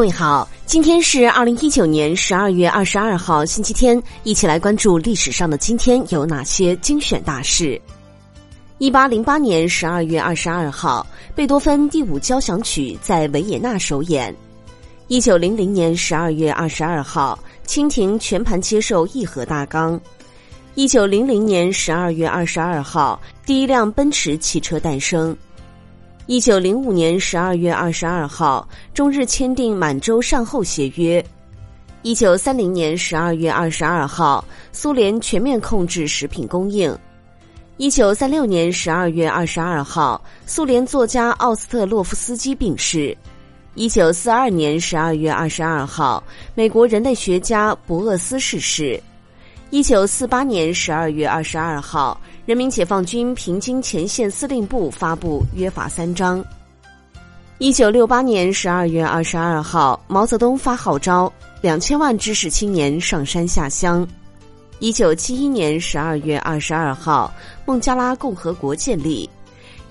各位好，今天是二零一九年十二月二十二号，星期天，一起来关注历史上的今天有哪些精选大事。一八零八年十二月二十二号，贝多芬第五交响曲在维也纳首演。一九零零年十二月二十二号，清廷全盘接受议和大纲。一九零零年十二月二十二号，第一辆奔驰汽车诞生。一九零五年十二月二十二号，中日签订满洲善后协约。一九三零年十二月二十二号，苏联全面控制食品供应。一九三六年十二月二十二号，苏联作家奥斯特洛夫斯基病逝。一九四二年十二月二十二号，美国人类学家博厄斯逝世。一九四八年十二月二十二号，人民解放军平津前线司令部发布约法三章。一九六八年十二月二十二号，毛泽东发号召，两千万知识青年上山下乡。一九七一年十二月二十二号，孟加拉共和国建立。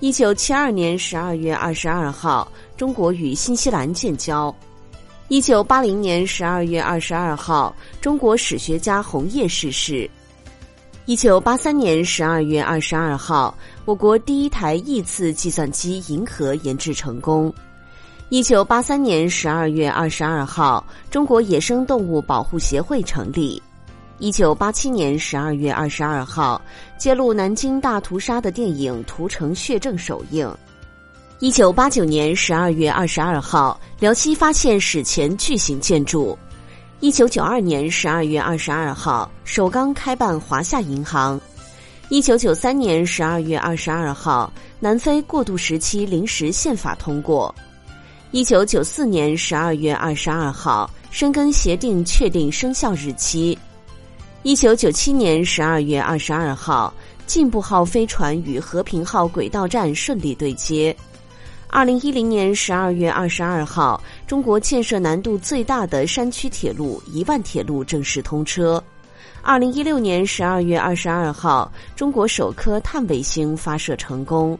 一九七二年十二月二十二号，中国与新西兰建交。一九八零年十二月二十二号，中国史学家洪业逝世。一九八三年十二月二十二号，我国第一台亿次计算机“银河”研制成功。一九八三年十二月二十二号，中国野生动物保护协会成立。一九八七年十二月二十二号，揭露南京大屠杀的电影《屠城血证》首映。一九八九年十二月二十二号，辽西发现史前巨型建筑。一九九二年十二月二十二号，首钢开办华夏银行。一九九三年十二月二十二号，南非过渡时期临时宪法通过。一九九四年十二月二十二号，申根协定确定生效日期。一九九七年十二月二十二号，进步号飞船与和平号轨道站顺利对接。二零一零年十二月二十二号，中国建设难度最大的山区铁路——一万铁路正式通车。二零一六年十二月二十二号，中国首颗碳卫星发射成功。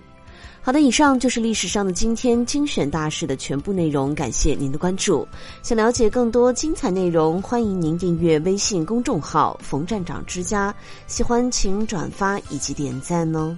好的，以上就是历史上的今天精选大事的全部内容，感谢您的关注。想了解更多精彩内容，欢迎您订阅微信公众号“冯站长之家”。喜欢请转发以及点赞哦。